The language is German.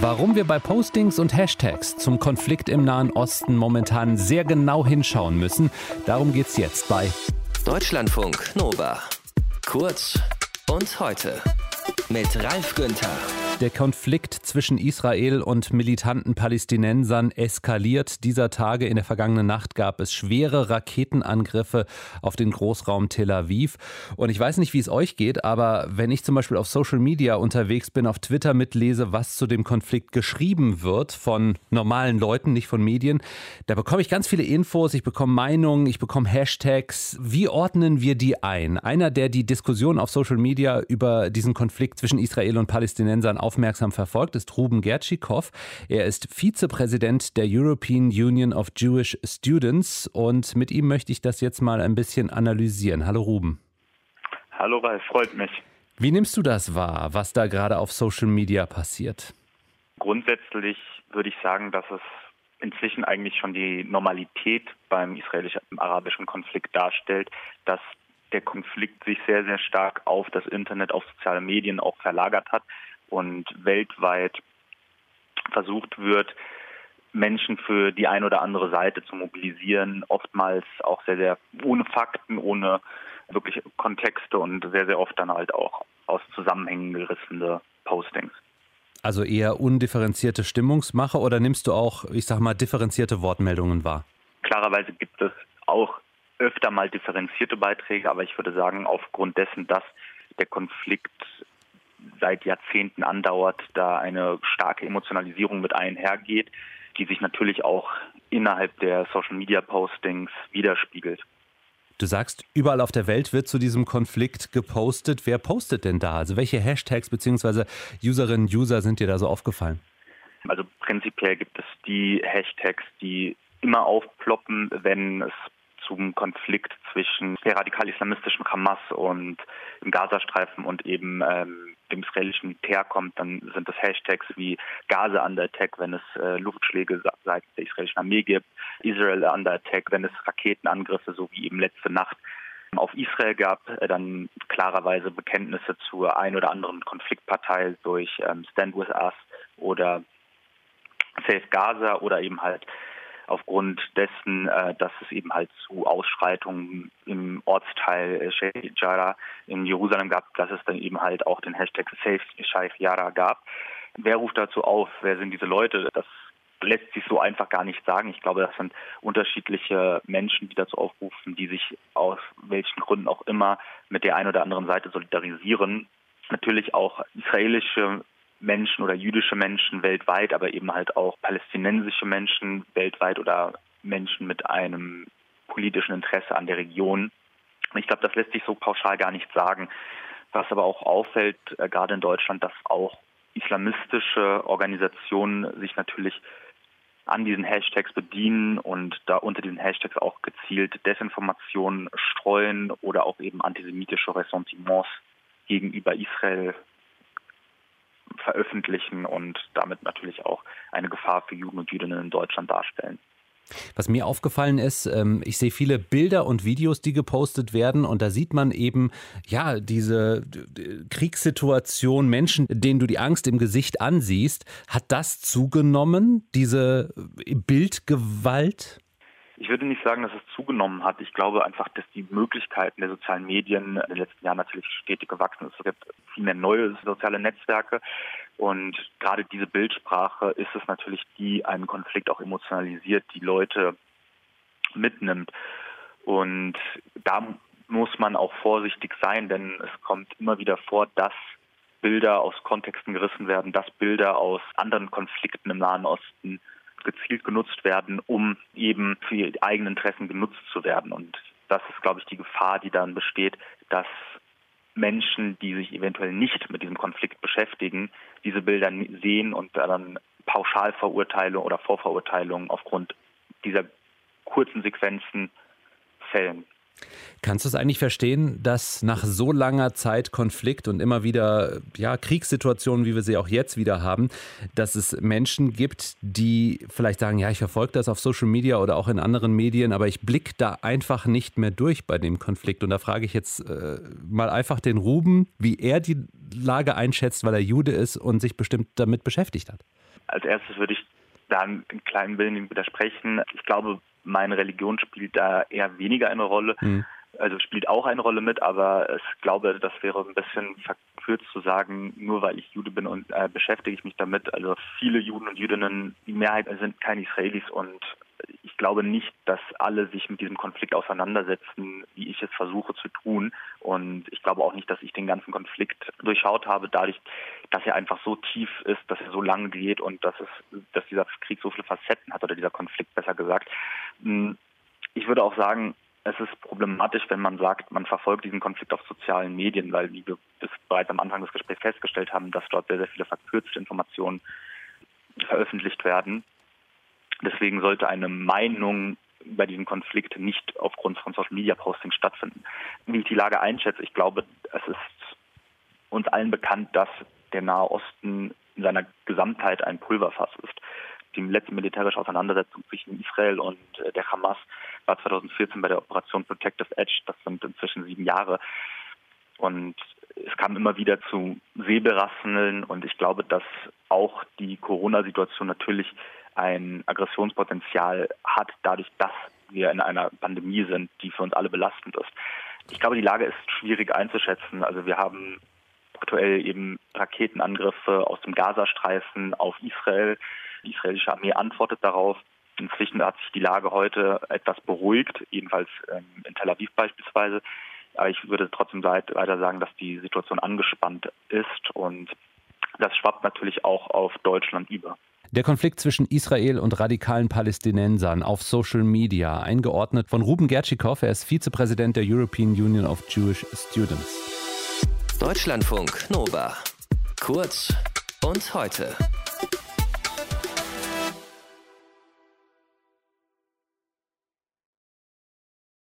Warum wir bei Postings und Hashtags zum Konflikt im Nahen Osten momentan sehr genau hinschauen müssen, darum geht's jetzt bei Deutschlandfunk Nova. Kurz und heute mit Ralf Günther. Der Konflikt zwischen Israel und militanten Palästinensern eskaliert dieser Tage. In der vergangenen Nacht gab es schwere Raketenangriffe auf den Großraum Tel Aviv. Und ich weiß nicht, wie es euch geht, aber wenn ich zum Beispiel auf Social Media unterwegs bin, auf Twitter mitlese, was zu dem Konflikt geschrieben wird von normalen Leuten, nicht von Medien, da bekomme ich ganz viele Infos, ich bekomme Meinungen, ich bekomme Hashtags. Wie ordnen wir die ein? Einer, der die Diskussion auf Social Media über diesen Konflikt zwischen Israel und Palästinensern aufmerksam verfolgt, ist Ruben Gertschikow. Er ist Vizepräsident der European Union of Jewish Students und mit ihm möchte ich das jetzt mal ein bisschen analysieren. Hallo Ruben. Hallo Ralf, freut mich. Wie nimmst du das wahr, was da gerade auf Social Media passiert? Grundsätzlich würde ich sagen, dass es inzwischen eigentlich schon die Normalität beim israelisch-arabischen Konflikt darstellt, dass der Konflikt sich sehr, sehr stark auf das Internet, auf soziale Medien auch verlagert hat und weltweit versucht wird, Menschen für die eine oder andere Seite zu mobilisieren, oftmals auch sehr, sehr ohne Fakten, ohne wirklich Kontexte und sehr, sehr oft dann halt auch aus Zusammenhängen gerissene Postings. Also eher undifferenzierte Stimmungsmache oder nimmst du auch, ich sag mal, differenzierte Wortmeldungen wahr? Klarerweise gibt es auch öfter mal differenzierte Beiträge, aber ich würde sagen, aufgrund dessen, dass der Konflikt seit Jahrzehnten andauert, da eine starke Emotionalisierung mit einhergeht, die sich natürlich auch innerhalb der Social-Media-Postings widerspiegelt. Du sagst, überall auf der Welt wird zu diesem Konflikt gepostet. Wer postet denn da? Also welche Hashtags bzw. Userinnen und User sind dir da so aufgefallen? Also prinzipiell gibt es die Hashtags, die immer aufploppen, wenn es zum Konflikt zwischen der radikal-islamistischen Hamas und im Gazastreifen und eben ähm, dem israelischen Militär kommt, dann sind das Hashtags wie Gaza under attack, wenn es äh, Luftschläge seitens der israelischen Armee gibt, Israel under attack, wenn es Raketenangriffe, so wie eben letzte Nacht auf Israel gab, äh, dann klarerweise Bekenntnisse zur ein oder anderen Konfliktpartei durch ähm, Stand with Us oder Safe Gaza oder eben halt aufgrund dessen, äh, dass es eben halt zu Ausschreitungen im Ortsteil äh, Sheikh Jarrah in Jerusalem gab, dass es dann eben halt auch den Hashtag Safe Sheikh Jarrah gab. Wer ruft dazu auf? Wer sind diese Leute? Das lässt sich so einfach gar nicht sagen. Ich glaube, das sind unterschiedliche Menschen, die dazu aufrufen, die sich aus welchen Gründen auch immer mit der einen oder anderen Seite solidarisieren. Natürlich auch israelische Menschen oder jüdische Menschen weltweit, aber eben halt auch palästinensische Menschen weltweit oder Menschen mit einem politischen Interesse an der Region. Ich glaube, das lässt sich so pauschal gar nicht sagen. Was aber auch auffällt, äh, gerade in Deutschland, dass auch islamistische Organisationen sich natürlich an diesen Hashtags bedienen und da unter diesen Hashtags auch gezielt Desinformationen streuen oder auch eben antisemitische Ressentiments gegenüber Israel veröffentlichen und damit natürlich auch eine Gefahr für Juden und Jüdinnen in Deutschland darstellen. Was mir aufgefallen ist, ähm, ich sehe viele Bilder und Videos, die gepostet werden und da sieht man eben, ja, diese Kriegssituation, Menschen, denen du die Angst im Gesicht ansiehst. Hat das zugenommen, diese Bildgewalt? Ich würde nicht sagen, dass es zugenommen hat. Ich glaube einfach, dass die Möglichkeiten der sozialen Medien in den letzten Jahren natürlich stetig gewachsen sind. Es gibt viel mehr neue soziale Netzwerke. Und gerade diese Bildsprache ist es natürlich, die einen Konflikt auch emotionalisiert, die Leute mitnimmt. Und da muss man auch vorsichtig sein, denn es kommt immer wieder vor, dass Bilder aus Kontexten gerissen werden, dass Bilder aus anderen Konflikten im Nahen Osten gezielt genutzt werden, um eben für ihre eigenen Interessen genutzt zu werden. Und das ist, glaube ich, die Gefahr, die dann besteht, dass Menschen, die sich eventuell nicht mit diesem Konflikt beschäftigen, diese Bilder sehen und dann Pauschalverurteilung oder Vorverurteilungen aufgrund dieser kurzen Sequenzen fällen. Kannst du es eigentlich verstehen, dass nach so langer Zeit Konflikt und immer wieder ja, Kriegssituationen, wie wir sie auch jetzt wieder haben, dass es Menschen gibt, die vielleicht sagen, ja, ich verfolge das auf Social Media oder auch in anderen Medien, aber ich blicke da einfach nicht mehr durch bei dem Konflikt. Und da frage ich jetzt äh, mal einfach den Ruben, wie er die Lage einschätzt, weil er Jude ist und sich bestimmt damit beschäftigt hat. Als erstes würde ich da einen kleinen Willen widersprechen. Ich glaube, meine Religion spielt da eher weniger eine Rolle. Mhm also spielt auch eine Rolle mit, aber ich glaube, das wäre ein bisschen verkürzt zu sagen, nur weil ich Jude bin und äh, beschäftige ich mich damit. Also viele Juden und Jüdinnen, die Mehrheit sind keine Israelis und ich glaube nicht, dass alle sich mit diesem Konflikt auseinandersetzen, wie ich es versuche zu tun. Und ich glaube auch nicht, dass ich den ganzen Konflikt durchschaut habe, dadurch, dass er einfach so tief ist, dass er so lange geht und dass es, dass dieser Krieg so viele Facetten hat oder dieser Konflikt besser gesagt. Hm, ich würde auch sagen, es ist problematisch, wenn man sagt, man verfolgt diesen Konflikt auf sozialen Medien, weil, wie wir bereits am Anfang des Gesprächs festgestellt haben, dass dort sehr, sehr viele verkürzte Informationen veröffentlicht werden. Deswegen sollte eine Meinung über diesen Konflikt nicht aufgrund von Social Media Postings stattfinden. Wie ich die Lage einschätze, ich glaube, es ist uns allen bekannt, dass der Nahe Osten in seiner Gesamtheit ein Pulverfass ist die letzte militärische Auseinandersetzung zwischen Israel und äh, der Hamas war 2014 bei der Operation Protective Edge. Das sind inzwischen sieben Jahre. Und es kam immer wieder zu Säbelrasseln und ich glaube, dass auch die Corona-Situation natürlich ein Aggressionspotenzial hat, dadurch, dass wir in einer Pandemie sind, die für uns alle belastend ist. Ich glaube, die Lage ist schwierig einzuschätzen. Also wir haben aktuell eben Raketenangriffe aus dem Gazastreifen auf Israel. Die israelische Armee antwortet darauf. Inzwischen hat sich die Lage heute etwas beruhigt, jedenfalls ähm, in Tel Aviv beispielsweise. Aber ich würde trotzdem weiter sagen, dass die Situation angespannt ist und das schwappt natürlich auch auf Deutschland über. Der Konflikt zwischen Israel und radikalen Palästinensern auf Social Media, eingeordnet von Ruben Gertschikow. Er ist Vizepräsident der European Union of Jewish Students. Deutschlandfunk Nova. Kurz und heute.